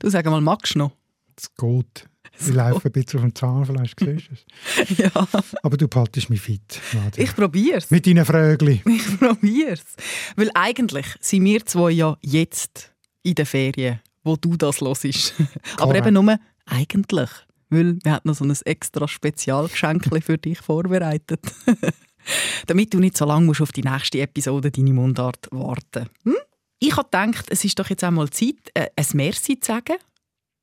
Du sag mal, magst du noch? Es geht. Ich laufe ein bisschen auf dem Zahnfleisch, siehst du es? ja. Aber du behaltest mich fit, Nadia. Ich probier's. Mit deinen Frögli. Ich probier's. Weil eigentlich sind wir zwei ja jetzt in den Ferien, wo du das hörst. Aber eben nur eigentlich. Weil wir haben noch so ein extra Spezialgeschenk für dich vorbereitet. Damit du nicht so lange musst auf die nächste Episode deine Mundart warten hm? Ich habe gedacht, es ist doch jetzt einmal Zeit, äh, ein Merci zu sagen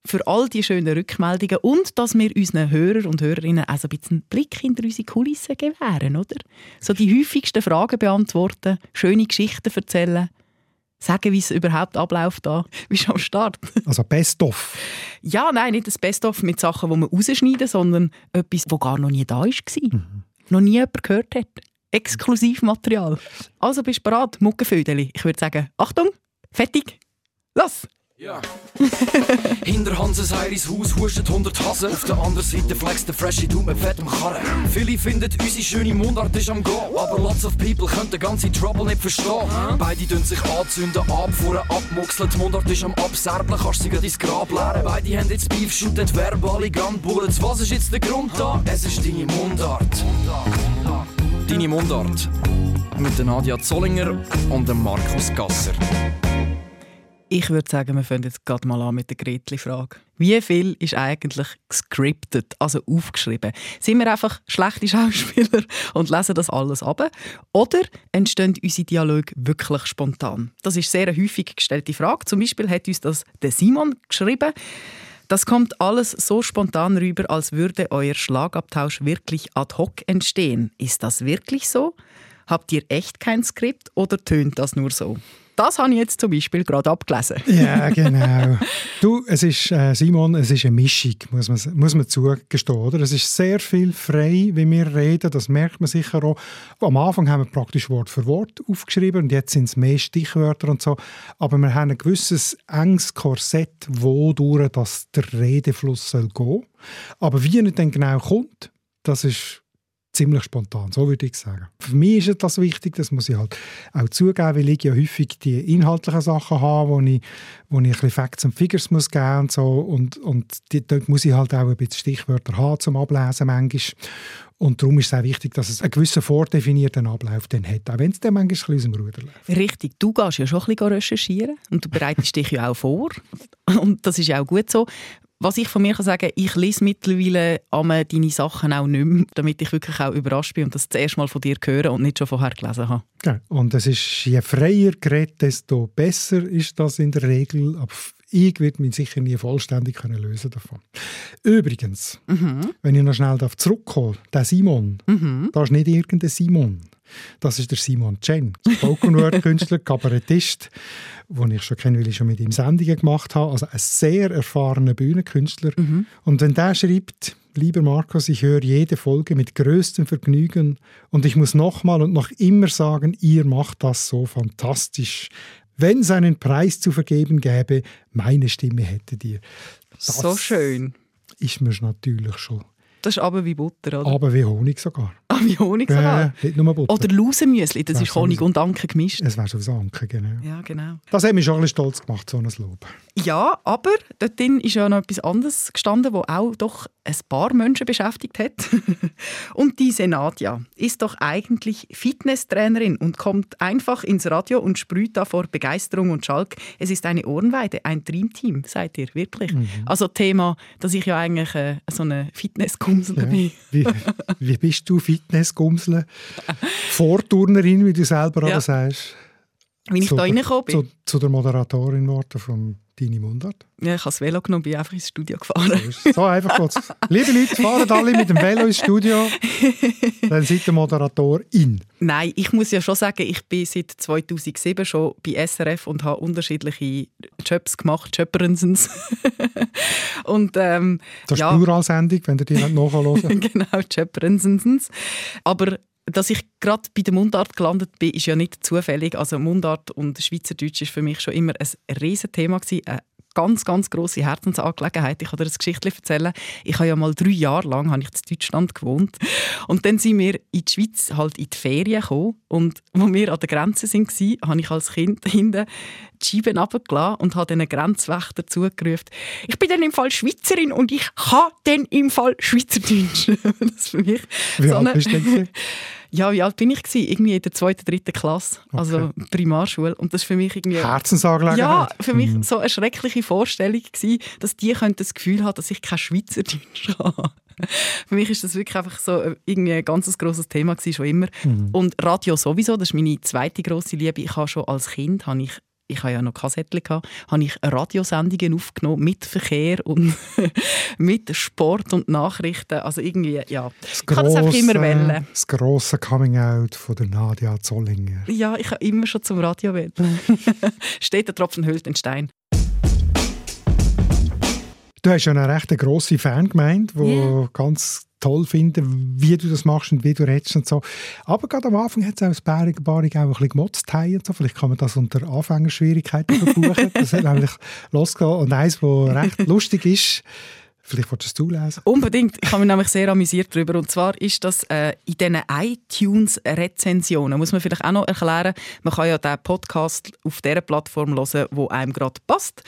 für all die schönen Rückmeldungen und dass wir unseren Hörern und Hörerinnen auch so ein bisschen einen Blick hinter unsere Kulissen gewähren, oder? So die häufigsten Fragen beantworten, schöne Geschichten erzählen, sagen, wie es überhaupt abläuft da. Wie am Start? Also Best-of? Ja, nein, nicht das Best-of mit Sachen, die wir rausschneiden, sondern etwas, das gar noch nie da war. Mhm. Noch nie jemand gehört hat. Exklusivmaterial. Also bist du bereit, Muckenfödeli? Ich würde sagen, Achtung, fertig, los! Ja. Hinter Hanses Heiris Haus hustet 100 Hasen. Auf der anderen Seite flext der Freshie Dude mit fettem Karren. Viele finden unsere schöne Mundart ist am Go. Aber lots of people können den ganzen Trouble nicht verstehen. Beide dünn sich anzünden, abfuhren, abmuxeln. Die Mundart ist am Abserblen, kannst sie ins Grab leeren. Beide haben jetzt Beef, shooten verbale Gunbullets. Was ist jetzt der Grund da? Es ist deine Mundart. Deine Mundart. Mit Nadia Zollinger und Markus Gasser. Ich würde sagen, wir fangen jetzt gerade mal an mit der Gretli-Frage. Wie viel ist eigentlich gescriptet, also aufgeschrieben? Sind wir einfach schlechte Schauspieler und lesen das alles ab? Oder entstehen unsere Dialoge wirklich spontan? Das ist sehr eine häufig gestellte Frage. Zum Beispiel hat uns das der Simon geschrieben. Das kommt alles so spontan rüber, als würde euer Schlagabtausch wirklich ad hoc entstehen. Ist das wirklich so? Habt ihr echt kein Skript oder tönt das nur so? Das habe ich jetzt zum Beispiel gerade abgelesen. ja, genau. Du, es ist, äh, Simon, es ist eine Mischung, muss man, muss man zugestehen. Oder? Es ist sehr viel frei, wie wir reden, das merkt man sicher auch. Am Anfang haben wir praktisch Wort für Wort aufgeschrieben und jetzt sind es mehr Stichwörter und so. Aber wir haben ein gewisses enges Korsett, wodurch das der Redefluss soll gehen. Aber wie er dann genau kommt, das ist ziemlich spontan, so würde ich sagen. Für mich ist das wichtig, das muss ich halt auch zugeben, weil ich ja häufig die inhaltlichen Sachen habe, wo ich, wo ich ein bisschen Facts und Figures muss geben und so und, und die, dort muss ich halt auch ein bisschen Stichwörter haben zum Ablesen manchmal. Und darum ist es auch wichtig, dass es einen gewissen vordefinierten Ablauf dann hat, auch wenn es dann manchmal ein bisschen aus dem Ruder läuft. Richtig, du gehst ja schon ein bisschen recherchieren und du bereitest dich ja auch vor und das ist ja auch gut so was ich von mir kann sagen ich lese mittlerweile deine Sachen auch nicht mehr, damit ich wirklich auch überrascht bin und das zuerst mal von dir höre und nicht schon vorher gelesen habe. Ja, und es ist, je freier gerät, desto besser ist das in der Regel. Aber ich werde mich sicher nie vollständig können lösen davon. Übrigens, mhm. wenn ich noch schnell zurückkomme, der Simon, mhm. da ist nicht irgendein Simon. Das ist der Simon Chen, Spoken Word Künstler, Kabarettist, den ich schon kenne, weil ich schon mit ihm Sendungen gemacht habe. Also ein sehr erfahrener Bühnenkünstler. Mhm. Und wenn der schreibt, lieber Markus, ich höre jede Folge mit größtem Vergnügen und ich muss nochmal und noch immer sagen, ihr macht das so fantastisch. Wenn es einen Preis zu vergeben gäbe, meine Stimme hättet ihr. Das so schön. Ist mir natürlich schon das ist aber wie Butter, oder? Aber wie Honig sogar. Honig sogar? Ja, nicht nur Butter. Oder Lausenmüsli, das, das ist Honig und Anke gemischt. Es wäre so Anke, genau. Ja, genau. Das hat mich schon ein bisschen stolz gemacht, so ein Lob. Ja, aber dort ist ja noch etwas anderes gestanden, das auch doch ein paar Menschen beschäftigt hat. und diese Nadja ist doch eigentlich Fitnesstrainerin und kommt einfach ins Radio und sprüht da vor Begeisterung und Schalk. Es ist eine Ohrenweide, ein Dreamteam, seid ihr wirklich. Mhm. Also Thema, dass ich ja eigentlich äh, so eine Fitnessgumsel ja. bin. wie, wie bist du Fitnessgumsel? Vorturnerin, wie du selber ja. sagst. Wie ich zu, da reingekommen bin. Zu, zu der Moderatorin geworden vom deine Mundart? Ja, ich habe das Velo genommen und bin einfach ins Studio gefahren. So, einfach kurz. Liebe Leute, fahren alle mit dem Velo ins Studio, dann seid ihr Moderator in. Nein, ich muss ja schon sagen, ich bin seit 2007 schon bei SRF und habe unterschiedliche Jobs gemacht, Jobberensens. und ähm, Das ist ja. Pluralsendung, wenn ihr die nicht nachhören Genau, Jobberensens. Aber dass ich gerade bei der Mundart gelandet bin, ist ja nicht zufällig. Also Mundart und Schweizerdeutsch ist für mich schon immer ein Riesenthema gewesen, ganz, ganz grosse Herzensangelegenheit. Ich kann dir eine Geschichte erzählen. Ich habe ja mal drei Jahre lang habe ich in Deutschland gewohnt. Und dann sind wir in die Schweiz halt in die Ferien gekommen. Und wo wir an der Grenze waren, habe ich als Kind hinten die Scheiben runtergelassen und habe den Grenzwächter zugerufen, ich bin dann im Fall Schweizerin und ich kann dann im Fall Schweizerdeutsch. das für mich Wie so alt bist du? Ja, wie alt bin ich gewesen? Irgendwie in der zweiten, dritten Klasse, also Primarschule. Und das ist für mich irgendwie... Herzensangelegenheit? Ja, für mich mhm. so eine schreckliche Vorstellung gewesen, dass die das Gefühl haben, dass ich kein Schweizerdeutsch habe. für mich ist das wirklich einfach so äh, irgendwie ein ganz grosses Thema gewesen, schon immer. Mhm. Und Radio sowieso, das ist meine zweite grosse Liebe. Ich habe schon als Kind habe ich ich habe ja noch Kassettchen gehabt, habe ich Radiosendungen aufgenommen mit Verkehr und mit Sport und Nachrichten. Also irgendwie, ja, das ich grosse, kann das einfach immer wählen. Das grosse Coming-out von der Nadia Zollinger. Ja, ich habe immer schon zum Radio wählen. Steht der Tropfen hüllt den Stein. Du hast ja eine recht grosse Fangemeinde, die yeah. ganz toll finden, wie du das machst und wie du redest und so. Aber gerade am Anfang hat es auch das Bärenbarig auch ein bisschen gemotzt und so. Vielleicht kann man das unter Anfängerschwierigkeiten verbuchen. das hat nämlich losgehen. Und eins, was recht lustig ist, Vielleicht wolltest du lesen? Unbedingt. Ich habe mich nämlich sehr amüsiert darüber. Und zwar ist das äh, in diesen iTunes-Rezensionen, muss man vielleicht auch noch erklären, man kann ja diesen Podcast auf der Plattform hören, wo einem gerade passt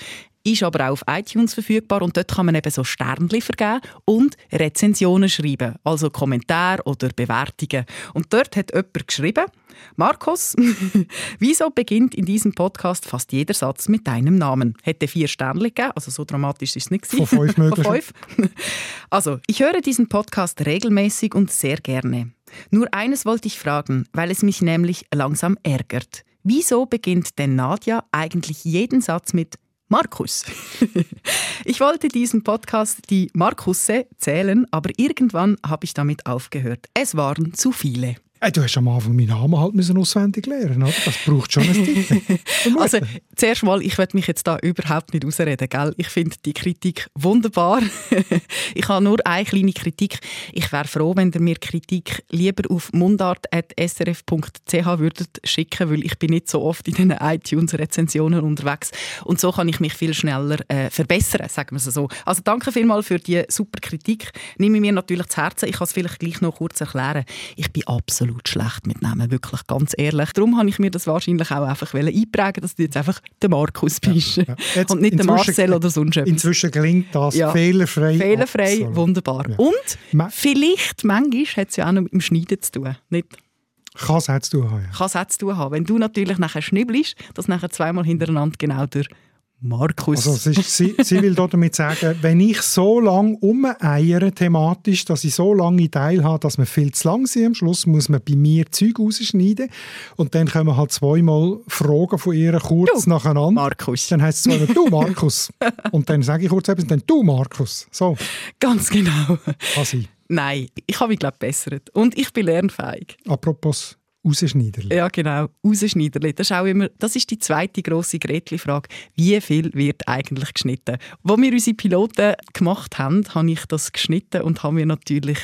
ist aber auch auf iTunes verfügbar und dort kann man eben so Sternchen vergeben und Rezensionen schreiben, also Kommentare oder Bewertungen. Und dort hat jemand geschrieben, Markus, wieso beginnt in diesem Podcast fast jeder Satz mit deinem Namen? Hätte vier Sternchen gegeben, also so dramatisch ist es nicht. Von fünf möglich. Von fünf. Also, ich höre diesen Podcast regelmäßig und sehr gerne. Nur eines wollte ich fragen, weil es mich nämlich langsam ärgert. Wieso beginnt denn Nadja eigentlich jeden Satz mit Markus. ich wollte diesen Podcast die Markusse zählen, aber irgendwann habe ich damit aufgehört. Es waren zu viele. Hey, du hast am Anfang meinen Namen halt müssen auswendig lernen, oder? Das braucht schon ein Titel. also, zuerst mal, ich werde mich jetzt da überhaupt nicht ausreden, gell? Ich finde die Kritik wunderbar. ich habe nur eine kleine Kritik. Ich wäre froh, wenn ihr mir Kritik lieber auf mundart.srf.ch würdet schicken, weil ich bin nicht so oft in den iTunes-Rezensionen unterwegs. Und so kann ich mich viel schneller äh, verbessern, sagen wir es so. Also danke vielmals für die super Kritik. Nehme ich mir natürlich zu Herzen. Ich kann es vielleicht gleich noch kurz erklären. Ich bin absolut absolut schlecht mit Namen, wirklich ganz ehrlich. Darum habe ich mir das wahrscheinlich auch einfach einprägen, dass du jetzt einfach der Markus bist ja, ja. und nicht der Marcel oder sonst etwas. Inzwischen gelingt das ja. fehlerfrei. Fehlerfrei, absolut. wunderbar. Und Ma vielleicht, manchmal hat es ja auch noch mit dem Schneiden zu tun, nicht? Kann es auch zu tun haben. Kann es auch zu tun haben. Wenn du natürlich nachher schnibbelst, dass nachher zweimal hintereinander genau durch Markus. Also ist, sie, sie, will damit sagen, wenn ich so lange umeiere thematisch, dass ich so lange Teil habe, dass wir viel zu lang sind am Schluss, muss man bei mir Zeug rausschneiden und dann kommen halt zweimal Fragen von ihr kurz du, nacheinander. Markus. Dann heißt es zweimal «Du, Markus». und dann sage ich kurz etwas und dann «Du, Markus». So. Ganz genau. Sein. Nein, ich habe mich, glaube bessert. Und ich bin lernfähig. Apropos Rausschneiderli. Ja, genau. Rausschneiderli. Das ist, auch immer, das ist die zweite grosse Gretli-Frage. Wie viel wird eigentlich geschnitten? Wo wir unsere Piloten gemacht haben, habe ich das geschnitten und haben wir natürlich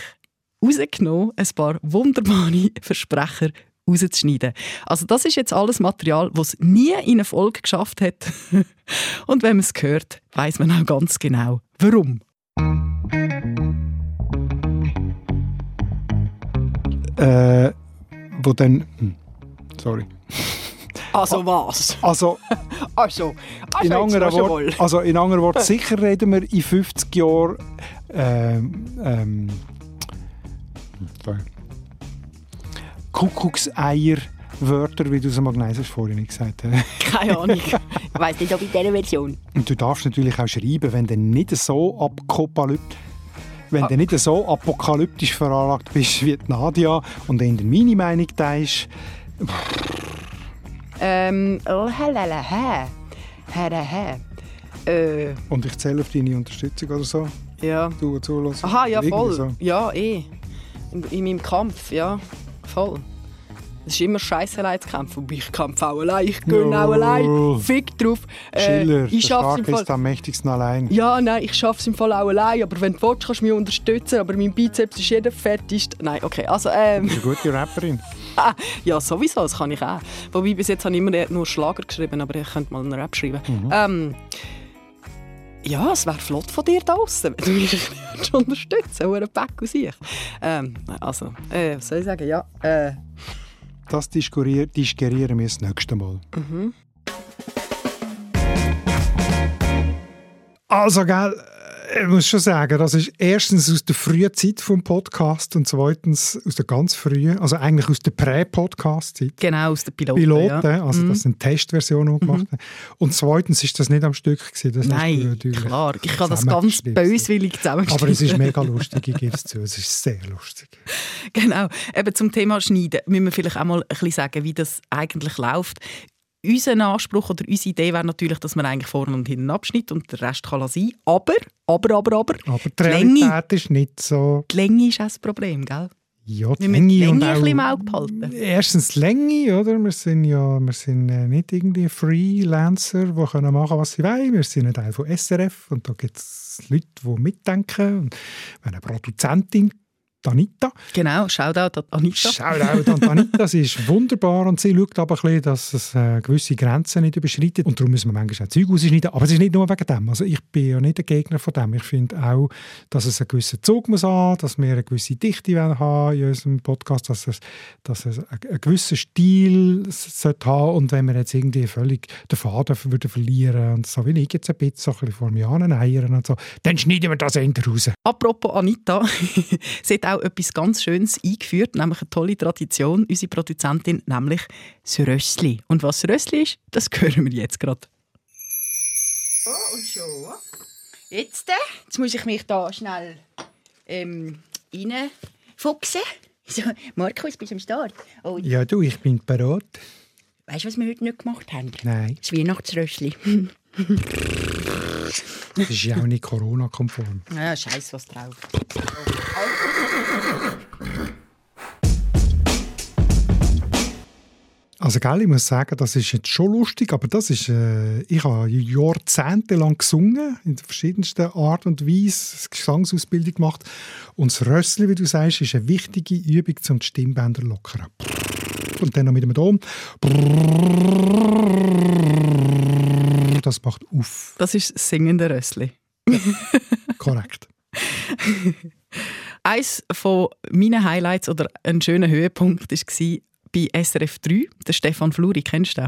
rausgenommen, ein paar wunderbare Versprecher rauszuschneiden. Also das ist jetzt alles Material, das es nie in eine Folge geschafft hat. und wenn man es hört, weiß man auch ganz genau, warum. Äh wo dann... Hm, sorry. Also was? Also, also, also in anderen Worten, also in anderen Worten, sicher reden wir in 50 Jahren ähm, ähm, sorry. Kuckuckseier Wörter, wie du es mal vorhin nicht gesagt hast. Keine Ahnung. Ich weiß nicht, ob in dieser Version. Und du darfst natürlich auch schreiben, wenn du nicht so abkopalyptisch wenn ah. du nicht so apokalyptisch veranlagt bist wie Nadia und in der meine Meinung teilst. Ähm, oh, halalaha. Halaha. Äh. Und ich zähle auf deine Unterstützung oder so? Ja. Du zulässt. Aha, ja, voll. So. Ja, eh. In, in meinem Kampf, ja. Voll. Es ist immer scheiße allein zu kämpfen. Und ich kämpfe auch allein. Ich gehe auch allein. Fick drauf. Äh, Schiller, ich der im Fall... ist am mächtigsten allein. Ja, nein, ich schaffe es im Fall auch allein. Aber wenn du willst, kannst du mich unterstützen. Aber mein Bizeps ist jeder fertigste. Nein, okay, also... Ähm... Eine gute Rapperin. ja, sowieso, das kann ich auch. Wobei, bis jetzt habe ich immer nur Schlager geschrieben, aber ich könnte mal einen Rap schreiben. Mhm. Ähm, Ja, es wäre flott von dir da draußen, wenn du mich unterstützt, so ein Pack aus sich. Ähm, also, äh, was soll ich sagen? Ja, äh. Das diskurieren wir das nächste Mal. Mhm. Also, gell, ich muss schon sagen, das ist erstens aus der frühen Zeit vom Podcast und zweitens aus der ganz frühen, also eigentlich aus der Prä-Podcast-Zeit. Genau, aus der Piloten. Piloten, ja. also mhm. das sind Testversionen gemacht. Mhm. Und zweitens ist das nicht am Stück gewesen. Nein, klar, ich habe das ganz böswillig zusammengestellt. Aber es ist mega lustig, ich gebe es zu, es ist sehr lustig. Genau, eben zum Thema Schneiden müssen wir vielleicht auch mal ein bisschen sagen, wie das eigentlich läuft unser Anspruch oder unsere Idee wäre natürlich, dass man eigentlich vorne und hinten abschneidet und der Rest kann sein. Aber, aber, aber, aber, aber die, die Länge, ist nicht so... Die Länge ist auch das Problem, gell? Ja, die Länge, Länge und auch, ein im Auge behalten. Erstens die Länge, oder? Wir sind ja wir sind äh, nicht irgendwie Freelancer, die können machen, was sie wollen. Wir sind ein Teil von SRF und da gibt es Leute, die mitdenken. Und wenn eine Produzentin Anita. Genau, Shoutout an Anita. Shoutout an Anita, sie ist wunderbar und sie schaut aber ein bisschen, dass es äh, gewisse Grenzen nicht überschreitet. Und darum müssen wir manchmal auch Zeug ausschneiden, aber es ist nicht nur wegen dem, also ich bin ja nicht ein Gegner von dem, ich finde auch, dass es einen gewissen Zug muss haben, dass wir eine gewisse Dichte haben in unserem Podcast, dass es, dass es einen gewissen Stil sollte haben. Und wenn wir jetzt irgendwie völlig den Faden würden verlieren und so wie ich jetzt ein bisschen, so ein bisschen vor mir eiern und so, dann schneiden wir das Ende raus. Apropos Anita, sie hat auch auch etwas ganz Schönes eingeführt, nämlich eine tolle Tradition, unsere Produzentin, nämlich das Rössli. Und was das Rössli ist, das hören wir jetzt gerade. Oh, und schon. Jetzt, äh, jetzt muss ich mich da schnell ähm, reinfuchsen. So, Markus, bist du am Start? Oh. Ja, du, ich bin bereit. Weißt du, was wir heute nicht gemacht haben? Nein. Das Weihnachtsrössli. das ist ja auch nicht Corona-konform. Ja, scheiß was drauf. Also gell, ich muss sagen, das ist jetzt schon lustig, aber das ist, äh, ich habe jahrzehntelang gesungen, in verschiedensten Art und Weise, Gesangsausbildung gemacht. Und das Rössli, wie du sagst, ist eine wichtige Übung, um die Stimmbänder lockern. Und dann noch mit dem Dom. Das macht auf. Das ist singende Rössli. Korrekt. Eines von meinen Highlights oder ein schöner Höhepunkt war bei SRF 3. Der Stefan Fluri, kennst du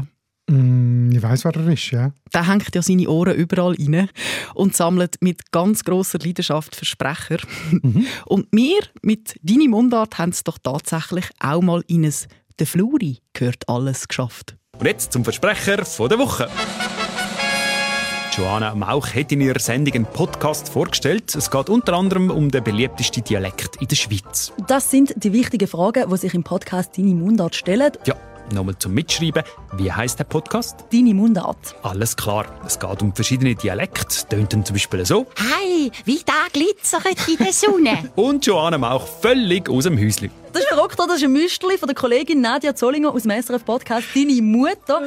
den? Mm, ich weiß, wer er ist, ja. Der hängt ja seine Ohren überall rein und sammelt mit ganz großer Leidenschaft Versprecher. Mhm. Und wir mit «Deine Mundart» haben es doch tatsächlich auch mal in ein «Der Fluri gehört alles» geschafft. Und jetzt zum Versprecher von der Woche. Joanna Mauch hat in ihrer Sendung einen Podcast vorgestellt. Es geht unter anderem um den beliebtesten Dialekt in der Schweiz. Das sind die wichtigen Fragen, die sich im Podcast «Deine Mundart» stellen. Ja, nochmal zum Mitschreiben. Wie heißt der Podcast? «Deine Mundart». Alles klar. Es geht um verschiedene Dialekte. Tönt zum Beispiel so. Hey, wie da glitzert in der Sonne. Und Joanna Mauch völlig aus dem Häuschen. Das ist verrückt, das ist ein Müsterli von der Kollegin Nadia Zollinger aus dem SRF Podcast «Deine Mutter».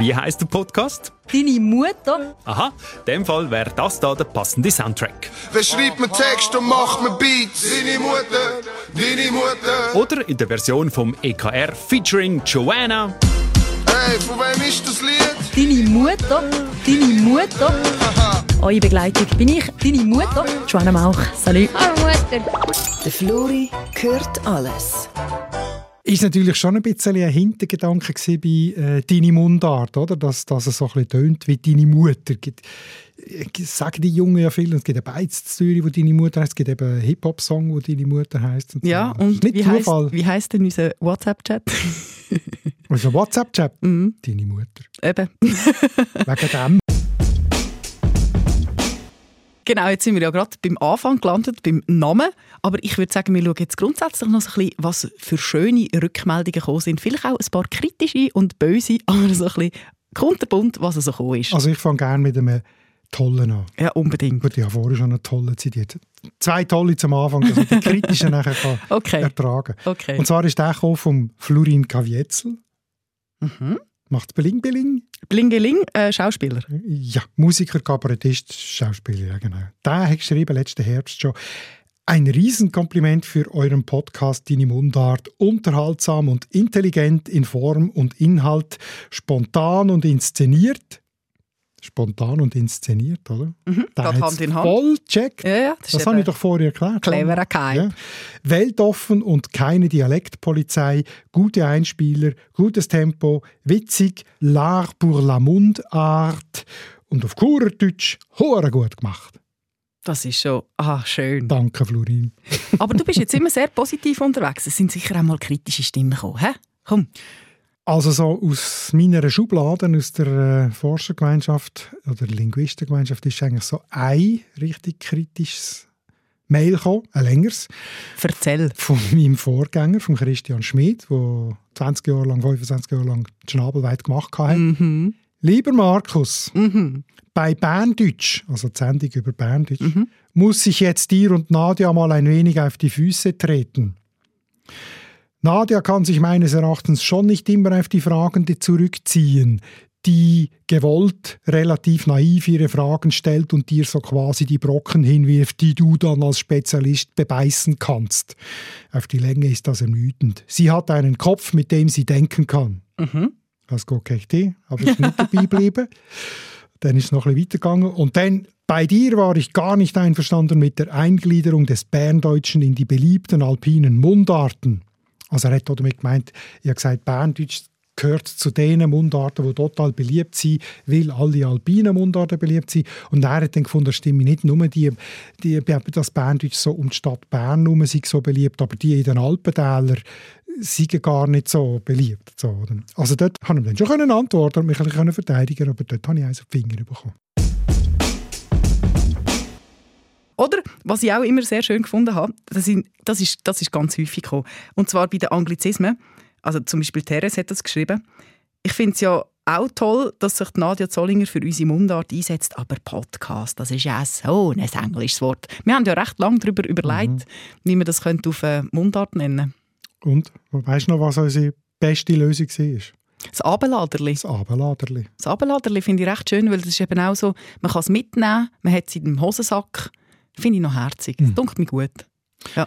Wie heißt der Podcast? Deine Mutter. Aha, in dem Fall wäre das da der passende Soundtrack. Wer schreibt mir Text und macht mir Beats? Deine Mutter, deine Mutter. Oder in der Version vom EKR featuring Joanna. Hey, von wem ist das Lied? Deine Mutter, deine Mutter. Eure Begleitung bin ich, deine Mutter, Joanna Mauch. Salut. Hallo Mutter. Der Flori hört alles ist natürlich schon ein bisschen ein Hintergedanke bei äh, «Deine Mundart», oder? Dass, dass es so ein bisschen tönt wie «Deine Mutter». Ich sage die Jungen ja viel, es gibt eine Beiz Zürich, wo «Deine Mutter» heisst, es gibt eben einen Hip-Hop-Song, wo «Deine Mutter» heisst. Und ja, so. und wie heisst, wie heisst denn unser WhatsApp-Chat? unser WhatsApp-Chat? Mhm. «Deine Mutter». Eben. Wegen dem. Genau, jetzt sind wir ja gerade beim Anfang gelandet, beim Namen. Aber ich würde sagen, wir schauen jetzt grundsätzlich noch so ein bisschen, was für schöne Rückmeldungen gekommen sind. Vielleicht auch ein paar kritische und böse, aber so ein bisschen kunterbunt, was so gekommen ist. Also ich fange gerne mit einem tollen an. Ja, unbedingt. Gut, ich habe vorher schon einen tollen zitiert. Zwei tolle zum Anfang, dass ich die kritischen nachher kann okay. ertragen okay. Und zwar ist der vom Florin Kavietzel. Mhm. Macht Bling Bling. Blingeling, äh, Schauspieler. Ja, Musiker, Kabarettist, Schauspieler, ja genau. Der hat geschrieben, letzten Herbst schon, ein Riesenkompliment für euren Podcast Deine Mundart. Unterhaltsam und intelligent in Form und Inhalt, spontan und inszeniert. Spontan und inszeniert, oder? Mhm, Der geht hat's Hand in Hand. Voll checkt. Ja, ja, das Das, habe ich doch vorher erklärt. cleverer Keim. Ja. Weltoffen und keine Dialektpolizei, gute Einspieler, gutes Tempo, witzig, l'art pour la Mundart und auf Kurerdeutsch hure gut gemacht. Das ist schon ah, schön. Danke, Florin. Aber du bist jetzt immer sehr positiv unterwegs. Es sind sicher auch mal kritische Stimmen gekommen. Hä? Komm. Also so aus meiner Schublade, aus der äh, Forschergemeinschaft oder Linguistengemeinschaft ist eigentlich so ein richtig kritisches Mail gekommen, ein längeres, Erzähl. von meinem Vorgänger, von Christian Schmid, der 20 Jahre lang, 25 Jahre lang die Schnabelweit gemacht hat. Mhm. Lieber Markus, Mhm. bei Berndeutsch, also die Sendung über Berndeutsch, muss ich jetzt dir und Nadja mal ein wenig auf die Füße treten. Nadja kann sich meines Erachtens schon nicht immer auf die Fragende zurückziehen, die gewollt relativ naiv ihre Fragen stellt und dir so quasi die Brocken hinwirft, die du dann als Spezialist bebeißen kannst. Auf die Länge ist das ermüdend. Sie hat einen Kopf, mit dem sie denken kann. Das geht echt, aber ich nicht dabei geblieben. Dann ist es noch ein bisschen weitergegangen. Und dann, bei dir war ich gar nicht einverstanden mit der Eingliederung des Berndeutschen in die beliebten alpinen Mundarten. Also er hat damit gemeint, ich habe gesagt, Berndeutsch gehört zu den Mundarten, die total beliebt sind, weil alle alpinen Mundarten beliebt sind. Und er hat dann gefunden, das stimmt nicht nur die, die, das Berndeutsch so um die Stadt Bern herum sind so beliebt, aber die in den Alpentälern sind gar nicht so beliebt. So? Also dort konnte ich dann schon antworten und mich ein bisschen verteidigen, aber dort habe ich eins auf die Finger bekommen. Oder, was ich auch immer sehr schön gefunden habe, das, sind, das, ist, das ist ganz häufig gekommen. Und zwar bei den Anglizismen. Also zum Beispiel Teres hat das geschrieben. Ich finde es ja auch toll, dass sich Nadia Zollinger für unsere Mundart einsetzt, aber Podcast, das ist ja so ein englisches Wort. Wir haben ja recht lange darüber überlegt, wie man das könnte auf äh, Mundart nennen Und weißt du noch, was unsere beste Lösung war? Das Abendladerli. Das Abendladerli. Das Abendladerli finde ich recht schön, weil das ist eben auch so, man kann es mitnehmen, man hat es in dem Hosensack. Finde ich noch herzig. Das dunkelt mir gut. Ja.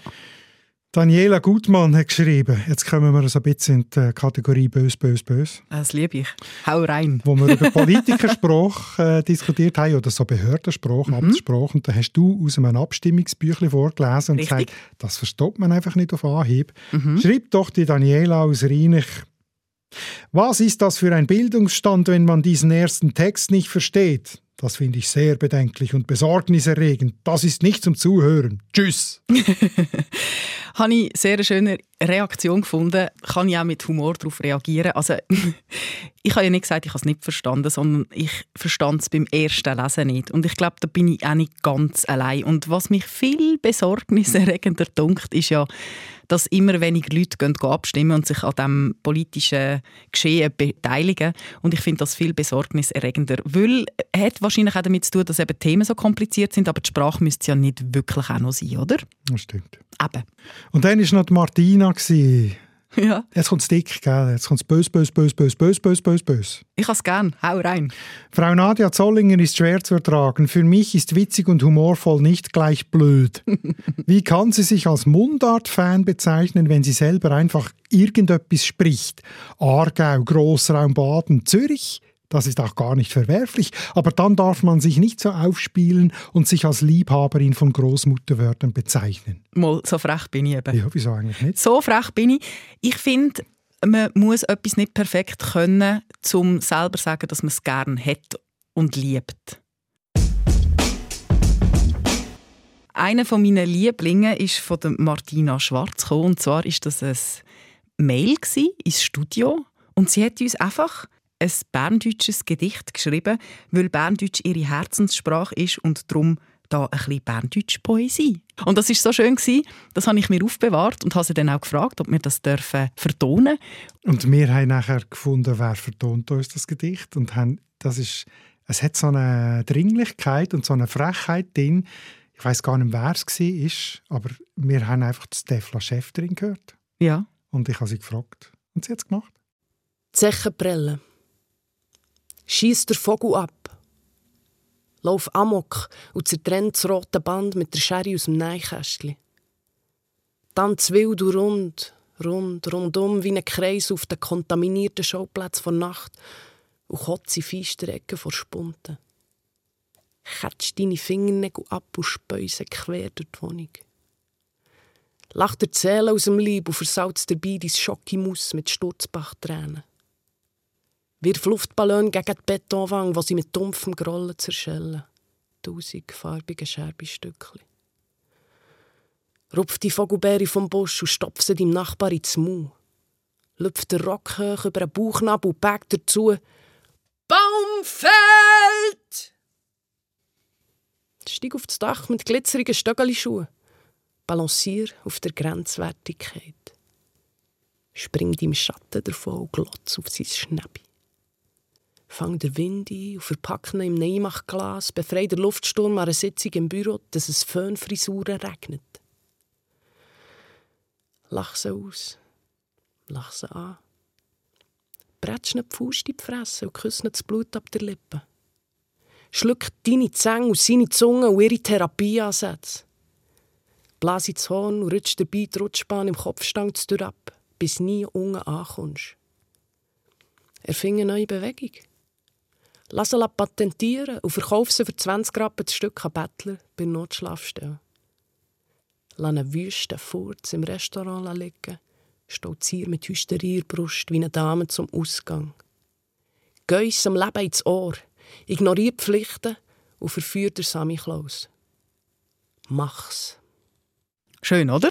Daniela Gutmann hat geschrieben, jetzt kommen wir so ein bisschen in die Kategorie Bös, Bös, Bös, Das liebe ich. Hau rein. wo wir über Politikerspruch äh, diskutiert haben oder so Behördenspruch, Amtsspruch. Und da hast du aus einem Abstimmungsbüchlein vorgelesen und Richtig. gesagt, das versteht man einfach nicht auf Anhieb. Schreibt doch die Daniela aus Rheinich. Was ist das für ein Bildungsstand, wenn man diesen ersten Text nicht versteht? Das finde ich sehr bedenklich und besorgniserregend. Das ist nicht zum Zuhören. Tschüss. Habe ich sehr eine schöne Reaktion gefunden. Kann ich auch mit Humor darauf reagieren. Also, ich habe ja nicht gesagt, ich habe es nicht verstanden, sondern ich verstand es beim ersten Lesen nicht. Und ich glaube, da bin ich auch nicht ganz allein. Und was mich viel besorgniserregender dunkt, ist ja, dass immer weniger Leute gehen, gehen abstimmen und sich an dem politischen Geschehen beteiligen. Und ich finde das viel besorgniserregender, weil es hat wahrscheinlich auch damit zu tun, dass eben Themen so kompliziert sind, aber die Sprache müsste ja nicht wirklich auch noch sein, oder? Das stimmt. Eben. Und dann war noch die Martina. gewesen. Ja. Jetzt kommt es dick, gell? Jetzt kommt es bös, bös, bös, bös, bös, bös, bös, bös. Ich kann es gerne. Hau rein. Frau Nadia Zollinger ist schwer zu ertragen. Für mich ist witzig und humorvoll nicht gleich blöd. Wie kann sie sich als Mundart-Fan bezeichnen, wenn sie selber einfach irgendetwas spricht? Aargau, Grossraum Baden, Zürich? Das ist auch gar nicht verwerflich, aber dann darf man sich nicht so aufspielen und sich als Liebhaberin von Großmutterwörtern bezeichnen. Mal, so frech bin ich eben. Ja, wieso eigentlich nicht? So frech bin ich. Ich finde, man muss etwas nicht perfekt können, um selber zu sagen, dass man es gerne hat und liebt. Einer von meinen Lieblingen ist von der Martina Schwarz gekommen. Und zwar ist das ein Mail ins Studio und sie hat uns einfach ein berndeutsches Gedicht geschrieben, weil Berndeutsch ihre Herzenssprache ist und darum da ein bisschen Berndeutsch Poesie. Und das ist so schön gsi, das habe ich mir aufbewahrt und habe sie dann auch gefragt, ob wir das dürfen vertonen. Und wir haben nachher gefunden, wer vertont uns das Gedicht und haben, das ist, es hat so eine Dringlichkeit und so eine Frechheit drin. Ich weiß gar nicht, wer es war, aber wir haben einfach die Stefla Chef drin gehört Ja. und ich habe sie gefragt und sie hat es gemacht. Zechenbrille. Schieß der Vogel ab. Lauf amok und zertrennt das rote Band mit der Schere aus dem Neinkästchen. Tanz wild und rund, rund, rundum wie ein Kreis auf den kontaminierten Schauplatz vor Nacht und kotze Feisterecken vor Spunten. Ketsch deine Fingernägel ab und speuse quer durch die Wohnung. Lach der Zähle aus dem Leib und versalzt dabei dein Schokimus mit Sturzbachtränen. Wirf Luftballon gegen die Betonwand, wo sie mit dumpfem Grollen zerschellen. Tausend farbige Scherbestückchen. Rupf die Vogelbeere vom Busch und stopf sie deinem Nachbar ins Maul. Lüpft der Rock hoch über den Bauchnabel und pägt dazu «Baumfeld!» Steig auf das Dach mit glitzerigen Stöckelschuhen. Balancier auf der Grenzwertigkeit. Spring deinem Schatten davon und glotz auf sein Schnäppi. Fang der Wind ein und verpack ihn im Neimachglas, befrei der Luftsturm an einer Sitzung im Büro, dass es Föhnfrisuren regnet. Lach sie aus. Lach sie an. Bretsch die Faust in die Fresse und küss nicht das Blut ab der Lippe. Schluck deine Zähne aus seine Zunge und ihre Therapieansätze. Blas ins Horn und rutsch dabei die Rutschbahn im Kopfstang durch ab, bis nie unten ankommst. Erfinde eine neue Bewegung. Lass sie patentieren und verkauf sie für 20 Rappen das Stück an Bettler bei der Notschlafstelle. Lass einen wüsten Furz im Restaurant liegen, stolzier mit Hysterie Brust wie eine Dame zum Ausgang. Geh uns am Leben ins Ohr, ignorier die Pflichten und verführ der Sammy Klaus. Mach's. Schön, oder?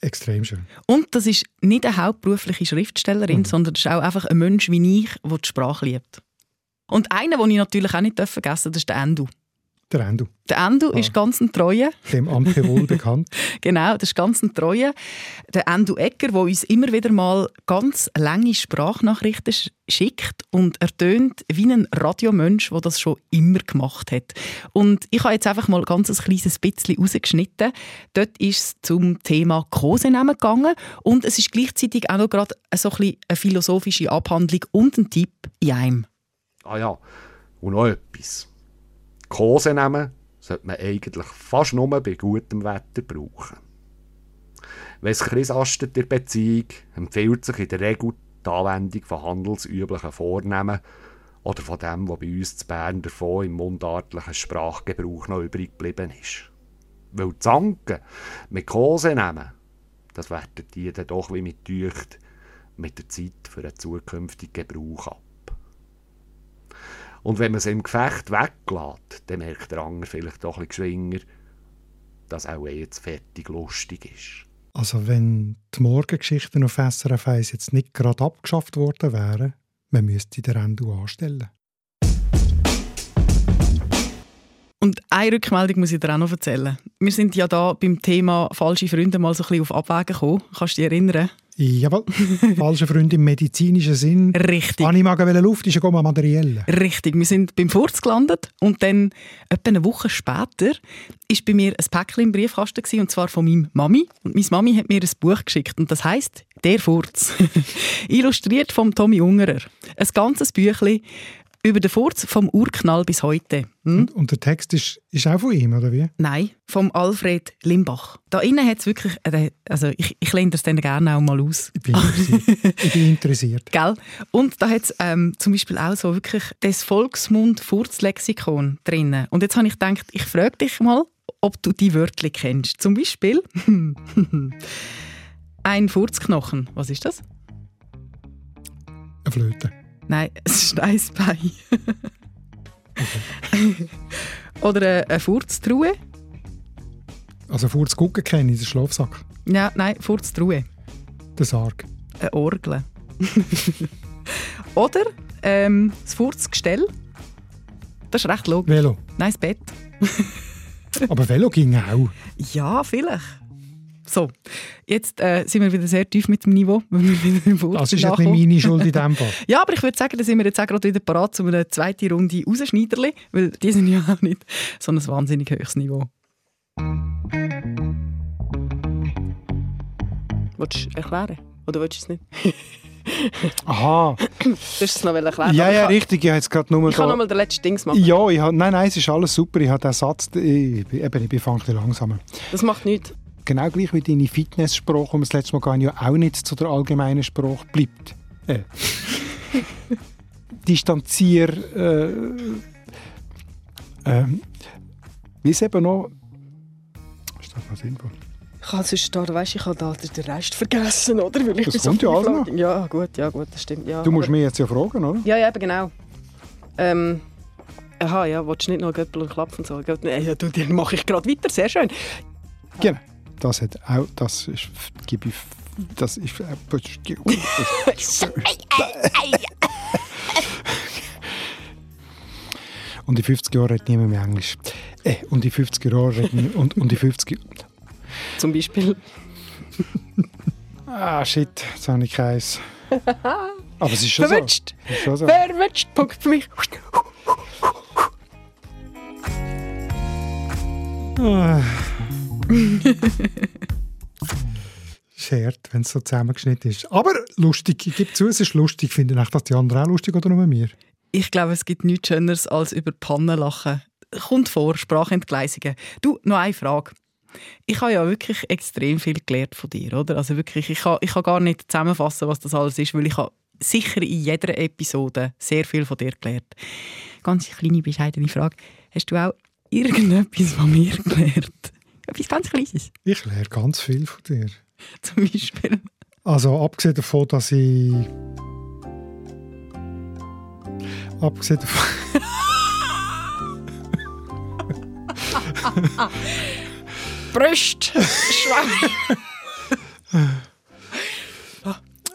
Extrem schön. Und das ist nicht eine hauptberufliche Schriftstellerin, Mhm. sondern das ist auch einfach ein Mensch wie ich, der die Sprache liebt. Und einer, den ich natürlich auch nicht vergessen darf, das ist der Endu. Der Endo, Der Endu ist ganz ein Treuer. dem Ampe wohl bekannt. Genau, das ist ganz ein Treuer. Der Endu Ecker, der uns immer wieder mal ganz lange Sprachnachrichten sch- schickt und er tönt wie ein Radiomensch, der das schon immer gemacht hat. Und ich habe jetzt einfach mal ganz ein kleines bisschen rausgeschnitten. Dort ist es zum Thema Kosenamen gegangen und es ist gleichzeitig auch noch gerade so ein bisschen eine philosophische Abhandlung und ein Tipp in einem. Ah ja, und noch etwas. Kosenamen sollte man eigentlich fast nur bei gutem Wetter brauchen. Wenn es krisastet in der Beziehung, empfiehlt sich in der Regel die Anwendung von handelsüblichen Vornamen oder von dem, was bei uns zu Bern davon im mundartlichen Sprachgebrauch noch übrig geblieben ist. Weil Zanken mit Kosenamen, das werten die dann doch wie mit Tücht mit der Zeit für einen zukünftigen Gebrauch ab. Und wenn man es im Gefecht weglässt, dann merkt der Anger vielleicht doch ein bisschen geschwinger, dass auch er jetzt fertig lustig ist. Also wenn die Morgengeschichten auf SRF 1 jetzt nicht gerade abgeschafft worden wären, man müsste den Endo anstellen. Und eine Rückmeldung muss ich dir auch noch erzählen. Wir sind ja da beim Thema falsche Freunde mal so ein bisschen auf Abwägen gekommen. Kannst du dich erinnern? Jawohl, falsche Freunde im medizinischen Sinn. Richtig. Anni mag Luft, ist ja materiell. Richtig, wir sind beim Furz gelandet und dann etwa eine Woche später ist bei mir ein Päckchen im Briefkasten gewesen, und zwar von meinem Mami und meine Mami hat mir ein Buch geschickt und das heißt Der Furz, illustriert vom Tommy Ungerer. Ein ganzes Büchlein über den Furz vom Urknall bis heute. Hm? Und, und der Text ist, ist auch von ihm, oder wie? Nein, vom Alfred Limbach. Da innen hat es wirklich, äh, also ich, ich lehne das dann gerne auch mal aus. Ich bin interessiert. ich bin interessiert. Gell? Und da hat es ähm, zum Beispiel auch so wirklich das Volksmund-Furzlexikon drin. Und jetzt habe ich gedacht, ich frage dich mal, ob du die Wörter kennst. Zum Beispiel ein Furzknochen. Was ist das? Eine Flöte. Nein, es ist ein Eisbein. Oder eine, eine Furztruhe. Also vor zu gucken kenne ich den Schlafsack. Ja, nein, Furztruhe. Den Sarg. Eine Orgel. Oder ähm, das Furzgestell. Das ist recht logisch. Velo. Nein, das Bett. Aber Velo ging auch. Ja, vielleicht. So, jetzt äh, sind wir wieder sehr tief mit dem Niveau. Wenn wir wieder im Furz Das ist jetzt nicht nachkommen. meine Schuld in dem Fall. Ja, aber ich würde sagen, da sind wir jetzt auch gerade wieder parat zu einer zweiten Runde Rausschneiderli, weil die sind ja auch nicht so ein wahnsinnig hohes Niveau. Willst du erklären? Oder willst du es nicht? Aha. Du hast es noch erklären Ja, ja, ich richtig. Ich habe jetzt gerade nur Ich kann da- noch mal den letzten Dings machen. Ja, ich hab, nein, nein, es ist alles super. Ich habe den Satz, ich, eben, ich bin fang ein bisschen langsamer. Das macht nichts. Genau gleich wie deine Fitnesssprache, um das letzte Mal gehen, ja auch nicht zu der allgemeinen Sprache bleibt. Äh. Distanzier... Äh, Ähm, wie es eben noch... Ist das noch sinnvoll? Ich habe sonst da, weißt, ich habe da den Rest vergessen, oder? Weil ich Das so kommt ja alles noch. Ja, gut, ja, gut, das stimmt. Ja, Du musst aber- mich jetzt ja fragen, oder? Ja, ja, eben genau. Ähm, aha, ja, willst du nicht noch Göppel und Klapfen so? Nein, ja, du, den mache ich gerade weiter, sehr schön. Genau. Das hat auch... Das ist... Gebe ich... Das ist... Und in 50 Jahren redet niemand mehr Englisch. Äh, und in 50 Jahren reden... Und, und in 50... Zum Beispiel. Ah, shit, jetzt habe ich keins. Aber es ist schon Verwünscht. so. Ist schon so. Verwünscht. Punkt für mich. Ah. Schert, wenn es so zusammengeschnitten ist. Aber lustig, ich gebe zu, es ist lustig. Finden euch das die anderen auch lustig oder nur mir? Ich glaube, es gibt nichts Schöneres als über Pannen lachen. Kommt vor, Sprachentgleisungen. Du, noch eine Frage. Ich habe ja wirklich extrem viel gelernt von dir, oder? Also wirklich, ich kann, ich kann gar nicht zusammenfassen, was das alles ist, weil ich habe sicher in jeder Episode sehr viel von dir gelernt. Ganz kleine, bescheidene Frage. Hast du auch irgendetwas von mir gelernt? Etwas ganz Kleines, Ich lerne ganz viel von dir. zum Beispiel. Also abgesehen davon, dass ich... Abgesehen davon... Brust! Schwein!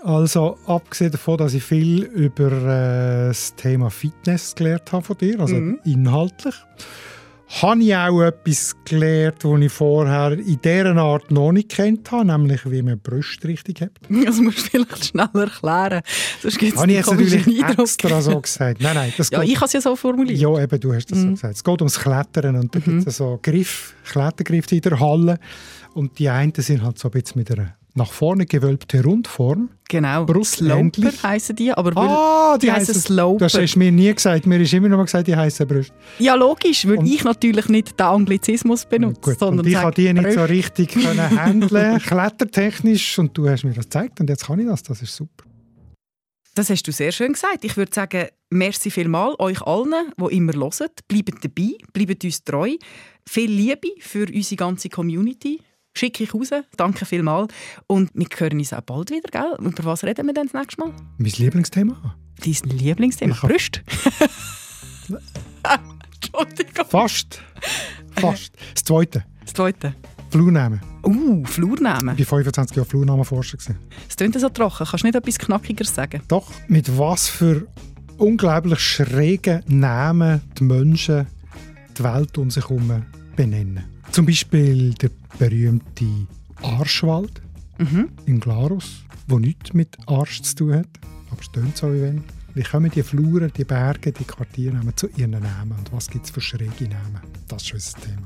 Also abgesehen davon, dass ich viel über äh, das Thema Fitness gelernt habe von dir, also Mhm. inhaltlich, habe ich auch etwas gelernt, das ich vorher in dieser Art noch nicht kennt habe, nämlich wie man Brüste richtig hat. Das musst du vielleicht schnell erklären. Sonst gibt es Habe ich jetzt natürlich Eindruck. extra so gesagt. Nein, nein, das Ja, geht- ich habe es ja so formuliert. Ja, eben, du hast das so Mhm. gesagt. Es geht ums Klettern und da gibt es so Griff, Klettergriffe in der Halle und die einen sind halt so ein bisschen mit einer nach vorne gewölbte Rundform. Genau. Sloper heissen die, aber Ah, die, die heißen heissen Sloper. Das hast du mir nie gesagt. Mir ist immer noch mal gesagt, die heißen Brüste. Ja, logisch, weil ich natürlich nicht den Anglizismus benutze, Gut, sondern und ich habe die nicht so Brüste. richtig können handeln, klettertechnisch, und du hast mir das gezeigt und jetzt kann ich das. Das ist super. Das hast du sehr schön gesagt. Ich würde sagen, merci vielmal euch allen, die immer hören. Bleibt dabei, bleibt uns treu. Viel Liebe für unsere ganze Community. Schicke ich raus. Danke vielmal. Und wir hören uns auch bald wieder, gell? Über was reden wir dann das nächste Mal? Mein Lieblingsthema. Dein Lieblingsthema? Ich hab- Brüste? Entschuldigung. Fast. Fast. Das zweite. Das zweite. Flurnamen. Uh, Flurnamen. Ich war 25 Jahre Flurnamenforscher. Es klingt so trocken. Kannst du nicht etwas Knackigeres sagen? Doch, mit was für unglaublich schrägen Namen die Menschen die Welt um sich herum benennen. Zum Beispiel der berühmte Arschwald Mhm. in Glarus, wo nichts mit Arsch zu tun hat, aber es tönt so wie wenn. Wie kommen die Fluren, die Berge, die Quartiernamen zu ihren Namen und was gibt es für schräge Namen? Das ist unser Thema.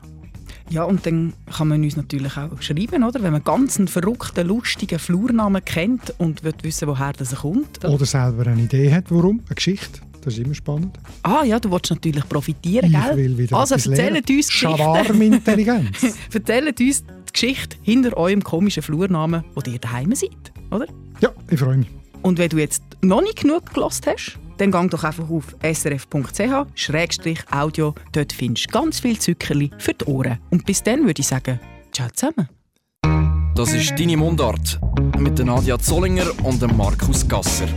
Ja, und dann kann man uns natürlich auch schreiben, oder? Wenn man ganz einen verrückten, lustigen Flurnamen kennt und will wissen, woher das kommt. Oder selber eine Idee hat, warum, eine Geschichte. Das ist immer spannend. Ah ja, du willst natürlich profitieren, Ich gell? will wieder also erzählt uns. Schawarmintelligenz. erzählt uns die Geschichte hinter eurem komischen Flurnamen, wo ihr daheim seid, oder? Ja, ich freue mich. Und wenn du jetzt noch nicht genug gelost hast, dann gang doch einfach auf srf.ch-audio. Dort findest du ganz viel Zuckerli für die Ohren. Und bis dann würde ich sagen, ciao zusammen. Das ist «Deine Mundart» mit der Nadia Zollinger und dem Markus Gasser.